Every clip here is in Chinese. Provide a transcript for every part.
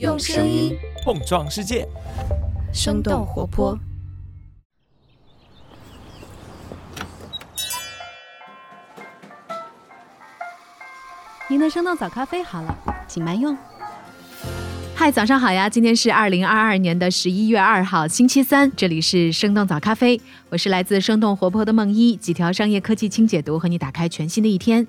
用声音碰撞世界，生动活泼。您的生动早咖啡好了，请慢用。嗨，早上好呀！今天是二零二二年的十一月二号，星期三，这里是生动早咖啡，我是来自生动活泼的梦一，几条商业科技轻解读，和你打开全新的一天。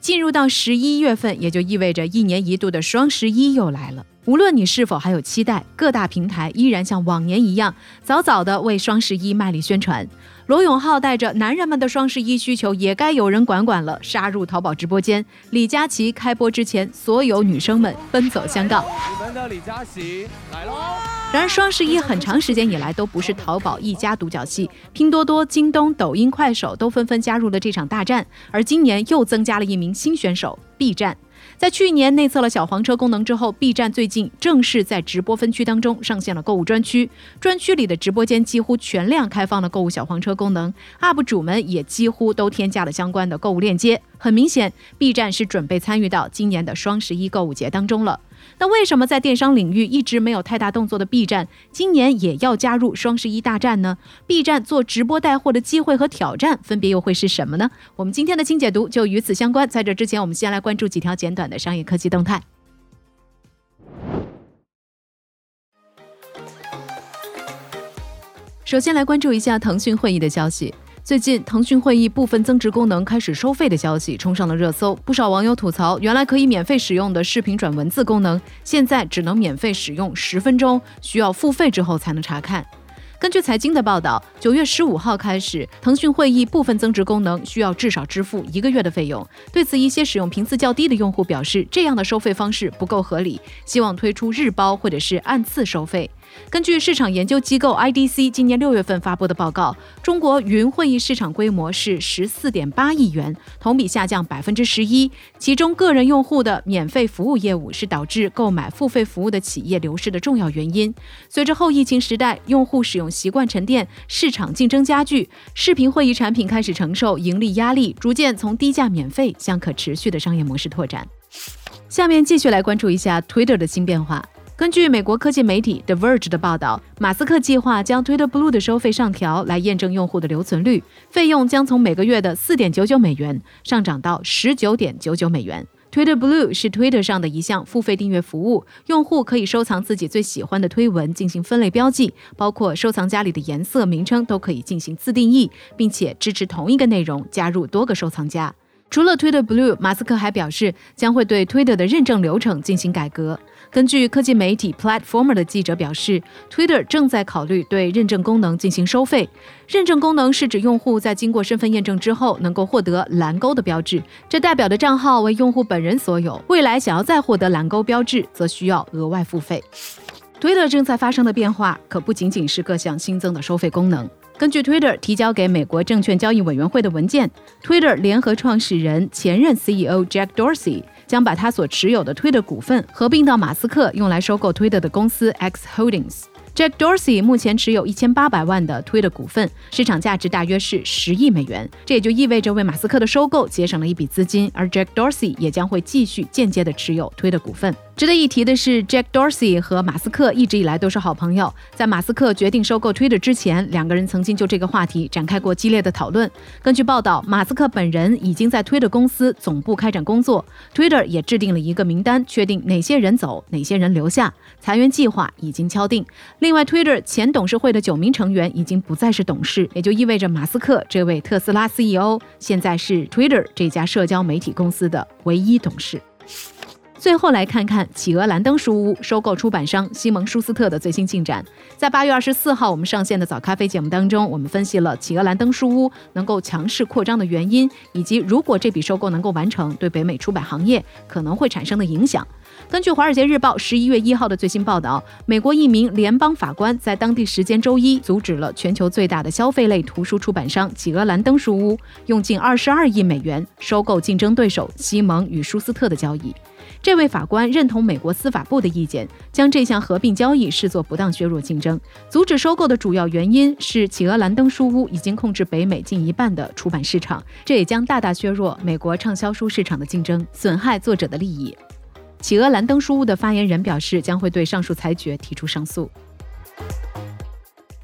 进入到十一月份，也就意味着一年一度的双十一又来了。无论你是否还有期待，各大平台依然像往年一样，早早的为双十一卖力宣传。罗永浩带着男人们的双十一需求也该有人管管了，杀入淘宝直播间。李佳琦开播之前，所有女生们奔走相告。你们的李佳琦来喽！然而，双十一很长时间以来都不是淘宝一家独角戏，拼多多、京东、抖音、快手都纷纷加入了这场大战。而今年又增加了一名新选手，B 站。在去年内测了小黄车功能之后，B 站最近正式在直播分区当中上线了购物专区。专区里的直播间几乎全量开放了购物小黄车功能，UP 主们也几乎都添加了相关的购物链接。很明显，B 站是准备参与到今年的双十一购物节当中了。那为什么在电商领域一直没有太大动作的 B 站，今年也要加入双十一大战呢？B 站做直播带货的机会和挑战分别又会是什么呢？我们今天的轻解读就与此相关。在这之前，我们先来关注几条简短的商业科技动态。首先来关注一下腾讯会议的消息。最近，腾讯会议部分增值功能开始收费的消息冲上了热搜，不少网友吐槽，原来可以免费使用的视频转文字功能，现在只能免费使用十分钟，需要付费之后才能查看。根据财经的报道，九月十五号开始，腾讯会议部分增值功能需要至少支付一个月的费用。对此，一些使用频次较低的用户表示，这样的收费方式不够合理，希望推出日包或者是按次收费。根据市场研究机构 IDC 今年六月份发布的报告，中国云会议市场规模是十四点八亿元，同比下降百分之十一。其中，个人用户的免费服务业务是导致购买付费服务的企业流失的重要原因。随着后疫情时代用户使用习惯沉淀，市场竞争加剧，视频会议产品开始承受盈利压力，逐渐从低价免费向可持续的商业模式拓展。下面继续来关注一下 Twitter 的新变化。根据美国科技媒体 The Verge 的报道，马斯克计划将 Twitter Blue 的收费上调，来验证用户的留存率。费用将从每个月的四点九九美元上涨到十九点九九美元。Twitter Blue 是 Twitter 上的一项付费订阅服务，用户可以收藏自己最喜欢的推文进行分类标记，包括收藏夹里的颜色、名称都可以进行自定义，并且支持同一个内容加入多个收藏夹。除了 Twitter Blue，马斯克还表示将会对 Twitter 的认证流程进行改革。根据科技媒体 Platformer 的记者表示，Twitter 正在考虑对认证功能进行收费。认证功能是指用户在经过身份验证之后，能够获得蓝勾的标志，这代表的账号为用户本人所有。未来想要再获得蓝勾标志，则需要额外付费。Twitter 正在发生的变化，可不仅仅是各项新增的收费功能。根据 Twitter 提交给美国证券交易委员会的文件，Twitter 联合创始人、前任 CEO Jack Dorsey 将把他所持有的 Twitter 股份合并到马斯克用来收购 Twitter 的公司 X Holdings。Jack Dorsey 目前持有一千八百万的 Twitter 股份，市场价值大约是十亿美元。这也就意味着为马斯克的收购节省了一笔资金，而 Jack Dorsey 也将会继续间接的持有 Twitter 股份。值得一提的是，Jack Dorsey 和马斯克一直以来都是好朋友。在马斯克决定收购 Twitter 之前，两个人曾经就这个话题展开过激烈的讨论。根据报道，马斯克本人已经在 Twitter 公司总部开展工作，Twitter 也制定了一个名单，确定哪些人走，哪些人留下，裁员计划已经敲定。另外，Twitter 前董事会的九名成员已经不再是董事，也就意味着马斯克这位特斯拉 CEO 现在是 Twitter 这家社交媒体公司的唯一董事。最后来看看企鹅蓝灯书屋收购出版商西蒙舒斯特的最新进展。在八月二十四号我们上线的早咖啡节目当中，我们分析了企鹅蓝灯书屋能够强势扩张的原因，以及如果这笔收购能够完成，对北美出版行业可能会产生的影响。根据《华尔街日报》十一月一号的最新报道，美国一名联邦法官在当地时间周一阻止了全球最大的消费类图书出版商企鹅蓝灯书屋用近二十二亿美元收购竞争对手西蒙与舒斯特的交易。这位法官认同美国司法部的意见，将这项合并交易视作不当削弱竞争。阻止收购的主要原因是企鹅兰登书屋已经控制北美近一半的出版市场，这也将大大削弱美国畅销书市场的竞争，损害作者的利益。企鹅兰登书屋的发言人表示，将会对上述裁决提出上诉。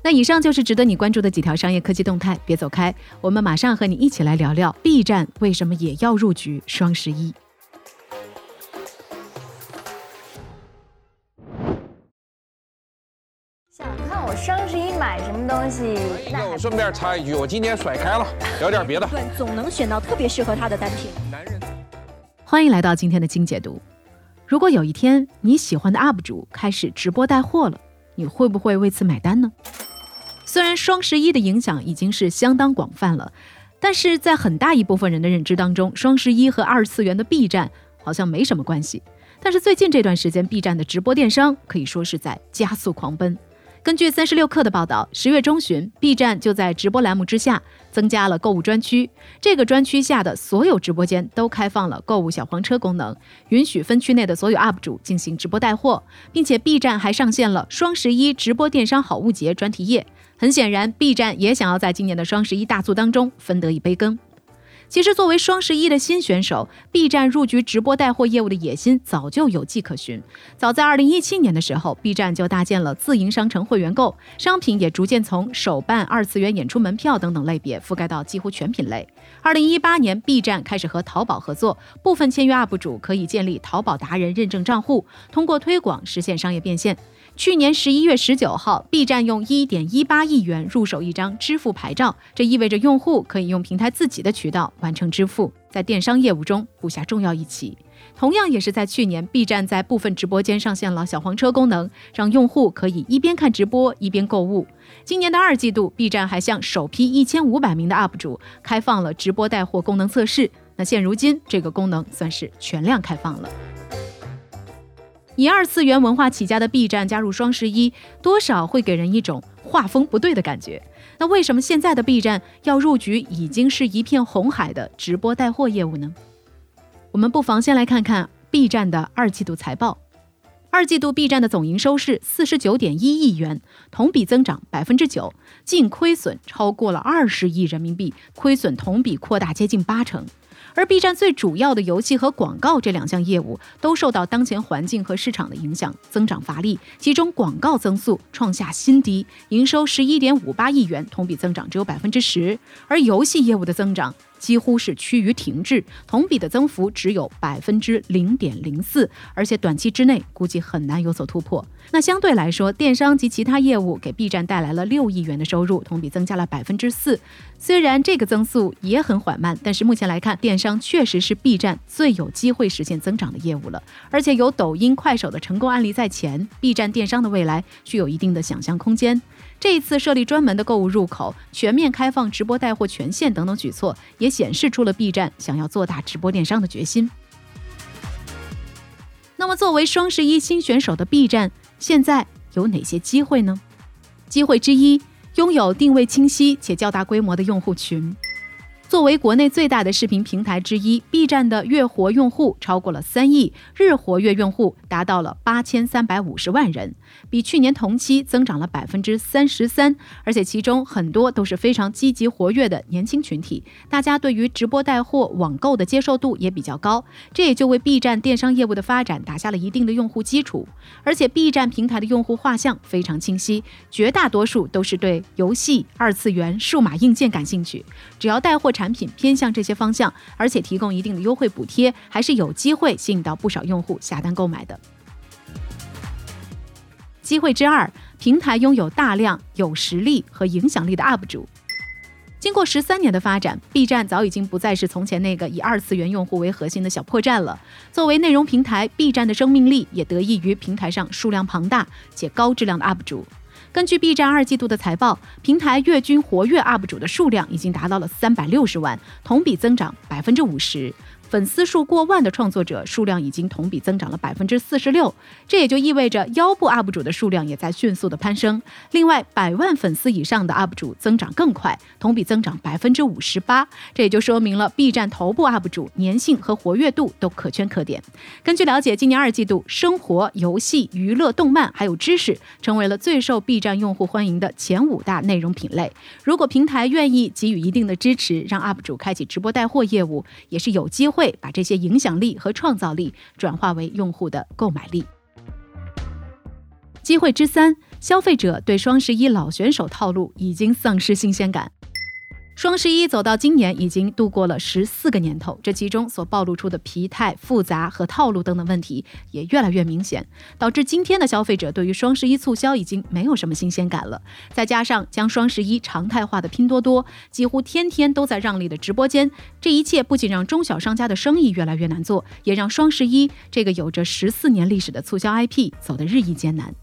那以上就是值得你关注的几条商业科技动态，别走开，我们马上和你一起来聊聊 B 站为什么也要入局双十一。东西？那我顺便插一句，我今天甩开了，聊点别的。对，总能选到特别适合他的单品。男人欢迎来到今天的精解读。如果有一天你喜欢的 UP 主开始直播带货了，你会不会为此买单呢？虽然双十一的影响已经是相当广泛了，但是在很大一部分人的认知当中，双十一和二次元的 B 站好像没什么关系。但是最近这段时间，B 站的直播电商可以说是在加速狂奔。根据三十六氪的报道，十月中旬，B 站就在直播栏目之下增加了购物专区。这个专区下的所有直播间都开放了购物小黄车功能，允许分区内的所有 UP 主进行直播带货，并且 B 站还上线了双十一直播电商好物节专题页。很显然，B 站也想要在今年的双十一大促当中分得一杯羹。其实，作为双十一的新选手，B 站入局直播带货业务的野心早就有迹可循。早在2017年的时候，B 站就搭建了自营商城会员购，商品也逐渐从手办、二次元演出门票等等类别覆盖到几乎全品类。2018年，B 站开始和淘宝合作，部分签约 UP 主可以建立淘宝达人认证账户，通过推广实现商业变现。去年十一月十九号，B 站用一点一八亿元入手一张支付牌照，这意味着用户可以用平台自己的渠道完成支付，在电商业务中布下重要一棋。同样也是在去年，B 站在部分直播间上线了小黄车功能，让用户可以一边看直播一边购物。今年的二季度，B 站还向首批一千五百名的 UP 主开放了直播带货功能测试。那现如今，这个功能算是全量开放了。以二次元文化起家的 B 站加入双十一，多少会给人一种画风不对的感觉。那为什么现在的 B 站要入局已经是一片红海的直播带货业务呢？我们不妨先来看看 B 站的二季度财报。二季度 B 站的总营收是四十九点一亿元，同比增长百分之九，净亏损超过了二十亿人民币，亏损同比扩大接近八成。而 B 站最主要的游戏和广告这两项业务都受到当前环境和市场的影响，增长乏力。其中广告增速创下新低，营收十一点五八亿元，同比增长只有百分之十。而游戏业务的增长。几乎是趋于停滞，同比的增幅只有百分之零点零四，而且短期之内估计很难有所突破。那相对来说，电商及其他业务给 B 站带来了六亿元的收入，同比增加了百分之四。虽然这个增速也很缓慢，但是目前来看，电商确实是 B 站最有机会实现增长的业务了。而且有抖音、快手的成功案例在前，B 站电商的未来具有一定的想象空间。这一次设立专门的购物入口、全面开放直播带货权限等等举措，也显示出了 B 站想要做大直播电商的决心。那么，作为双十一新选手的 B 站，现在有哪些机会呢？机会之一，拥有定位清晰且较大规模的用户群。作为国内最大的视频平台之一，B 站的月活用户超过了三亿，日活跃用户达到了八千三百五十万人，比去年同期增长了百分之三十三。而且其中很多都是非常积极活跃的年轻群体，大家对于直播带货、网购的接受度也比较高，这也就为 B 站电商业务的发展打下了一定的用户基础。而且 B 站平台的用户画像非常清晰，绝大多数都是对游戏、二次元、数码硬件感兴趣，只要带货。产品偏向这些方向，而且提供一定的优惠补贴，还是有机会吸引到不少用户下单购买的。机会之二，平台拥有大量有实力和影响力的 UP 主。经过十三年的发展，B 站早已经不再是从前那个以二次元用户为核心的小破站了。作为内容平台，B 站的生命力也得益于平台上数量庞大且高质量的 UP 主。根据 B 站二季度的财报，平台月均活跃 UP 主的数量已经达到了三百六十万，同比增长百分之五十。粉丝数过万的创作者数量已经同比增长了百分之四十六，这也就意味着腰部 UP 主的数量也在迅速的攀升。另外，百万粉丝以上的 UP 主增长更快，同比增长百分之五十八。这也就说明了 B 站头部 UP 主粘性和活跃度都可圈可点。根据了解，今年二季度，生活、游戏、娱乐、动漫还有知识成为了最受 B 站用户欢迎的前五大内容品类。如果平台愿意给予一定的支持，让 UP 主开启直播带货业务，也是有机会。会把这些影响力和创造力转化为用户的购买力。机会之三，消费者对双十一老选手套路已经丧失新鲜感。双十一走到今年，已经度过了十四个年头，这其中所暴露出的疲态、复杂和套路等等问题也越来越明显，导致今天的消费者对于双十一促销已经没有什么新鲜感了。再加上将双十一常态化的拼多多，几乎天天都在让利的直播间，这一切不仅让中小商家的生意越来越难做，也让双十一这个有着十四年历史的促销 IP 走得日益艰难。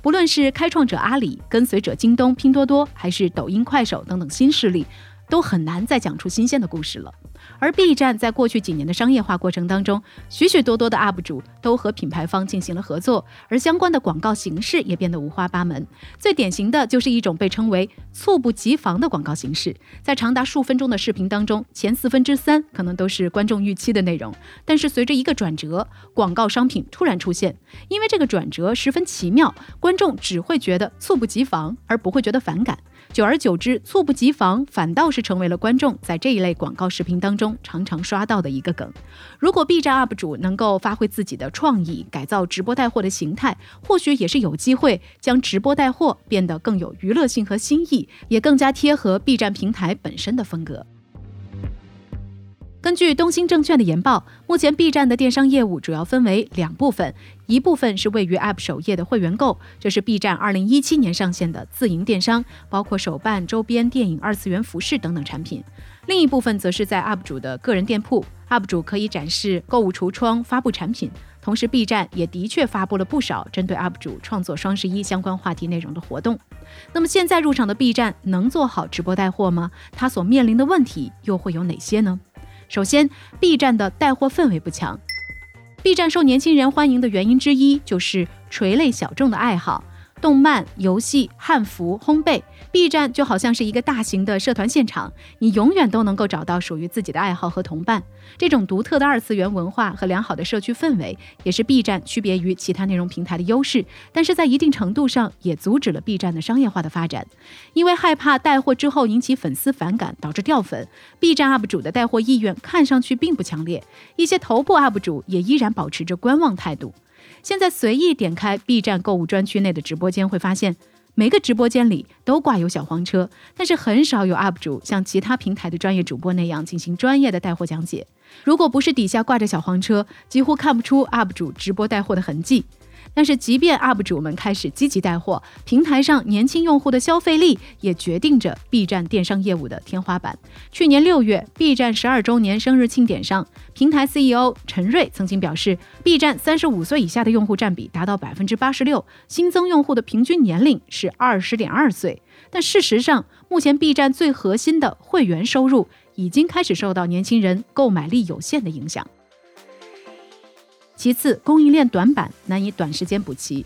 不论是开创者阿里、跟随者京东、拼多多，还是抖音、快手等等新势力。都很难再讲出新鲜的故事了。而 B 站在过去几年的商业化过程当中，许许多多的 UP 主都和品牌方进行了合作，而相关的广告形式也变得五花八门。最典型的就是一种被称为“猝不及防”的广告形式，在长达数分钟的视频当中，前四分之三可能都是观众预期的内容，但是随着一个转折，广告商品突然出现，因为这个转折十分奇妙，观众只会觉得猝不及防，而不会觉得反感。久而久之，猝不及防反倒是成为了观众在这一类广告视频当中常常刷到的一个梗。如果 B 站 UP 主能够发挥自己的创意，改造直播带货的形态，或许也是有机会将直播带货变得更有娱乐性和新意，也更加贴合 B 站平台本身的风格。根据东兴证券的研报，目前 B 站的电商业务主要分为两部分，一部分是位于 App 首页的会员购，这是 B 站2017年上线的自营电商，包括手办、周边、电影、二次元服饰等等产品；另一部分则是在 UP 主的个人店铺，UP 主可以展示购物橱窗、发布产品。同时，B 站也的确发布了不少针对 UP 主创作双十一相关话题内容的活动。那么，现在入场的 B 站能做好直播带货吗？它所面临的问题又会有哪些呢？首先，B 站的带货氛围不强。B 站受年轻人欢迎的原因之一，就是垂类小众的爱好。动漫、游戏、汉服、烘焙，B 站就好像是一个大型的社团现场，你永远都能够找到属于自己的爱好和同伴。这种独特的二次元文化和良好的社区氛围，也是 B 站区别于其他内容平台的优势。但是在一定程度上，也阻止了 B 站的商业化的发展，因为害怕带货之后引起粉丝反感，导致掉粉。B 站 UP 主的带货意愿看上去并不强烈，一些头部 UP 主也依然保持着观望态度。现在随意点开 B 站购物专区内的直播间，会发现每个直播间里都挂有小黄车，但是很少有 UP 主像其他平台的专业主播那样进行专业的带货讲解。如果不是底下挂着小黄车，几乎看不出 UP 主直播带货的痕迹。但是，即便 UP 主们开始积极带货，平台上年轻用户的消费力也决定着 B 站电商业务的天花板。去年六月，B 站十二周年生日庆典上，平台 CEO 陈瑞曾经表示，B 站三十五岁以下的用户占比达到百分之八十六，新增用户的平均年龄是二十点二岁。但事实上，目前 B 站最核心的会员收入已经开始受到年轻人购买力有限的影响。其次，供应链短板难以短时间补齐。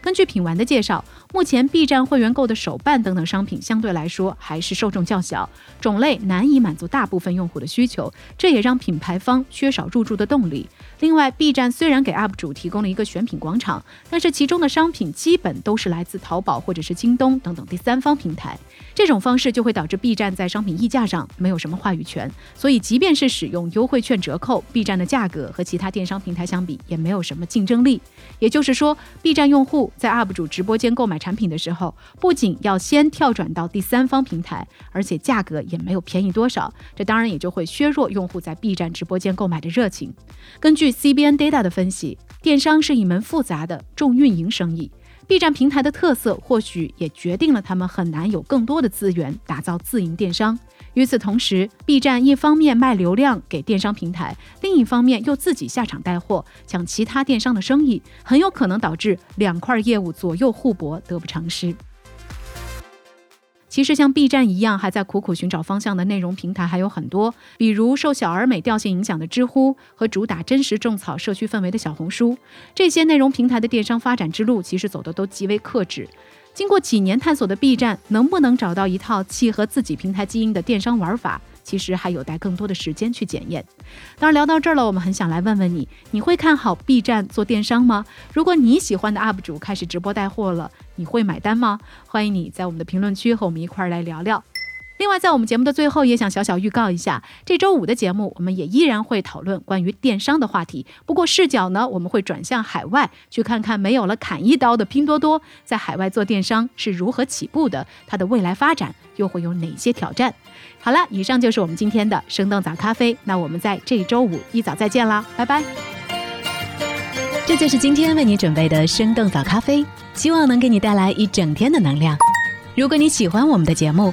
根据品玩的介绍。目前 B 站会员购的手办等等商品相对来说还是受众较小，种类难以满足大部分用户的需求，这也让品牌方缺少入驻的动力。另外，B 站虽然给 UP 主提供了一个选品广场，但是其中的商品基本都是来自淘宝或者是京东等等第三方平台，这种方式就会导致 B 站在商品溢价上没有什么话语权。所以，即便是使用优惠券折扣，B 站的价格和其他电商平台相比也没有什么竞争力。也就是说，B 站用户在 UP 主直播间购买产品的时候，不仅要先跳转到第三方平台，而且价格也没有便宜多少。这当然也就会削弱用户在 B 站直播间购买的热情。根据 CBN Data 的分析，电商是一门复杂的重运营生意。B 站平台的特色或许也决定了他们很难有更多的资源打造自营电商。与此同时，B 站一方面卖流量给电商平台，另一方面又自己下场带货，抢其他电商的生意，很有可能导致两块业务左右互搏，得不偿失。其实像 B 站一样还在苦苦寻找方向的内容平台还有很多，比如受小而美调性影响的知乎和主打真实种草社区氛围的小红书。这些内容平台的电商发展之路其实走的都极为克制。经过几年探索的 B 站，能不能找到一套契合自己平台基因的电商玩法？其实还有待更多的时间去检验。当然，聊到这儿了，我们很想来问问你：你会看好 B 站做电商吗？如果你喜欢的 UP 主开始直播带货了，你会买单吗？欢迎你在我们的评论区和我们一块儿来聊聊。另外，在我们节目的最后，也想小小预告一下，这周五的节目，我们也依然会讨论关于电商的话题。不过视角呢，我们会转向海外，去看看没有了砍一刀的拼多多，在海外做电商是如何起步的，它的未来发展又会有哪些挑战？好了，以上就是我们今天的生动早咖啡，那我们在这周五一早再见啦，拜拜。这就是今天为你准备的生动早咖啡，希望能给你带来一整天的能量。如果你喜欢我们的节目，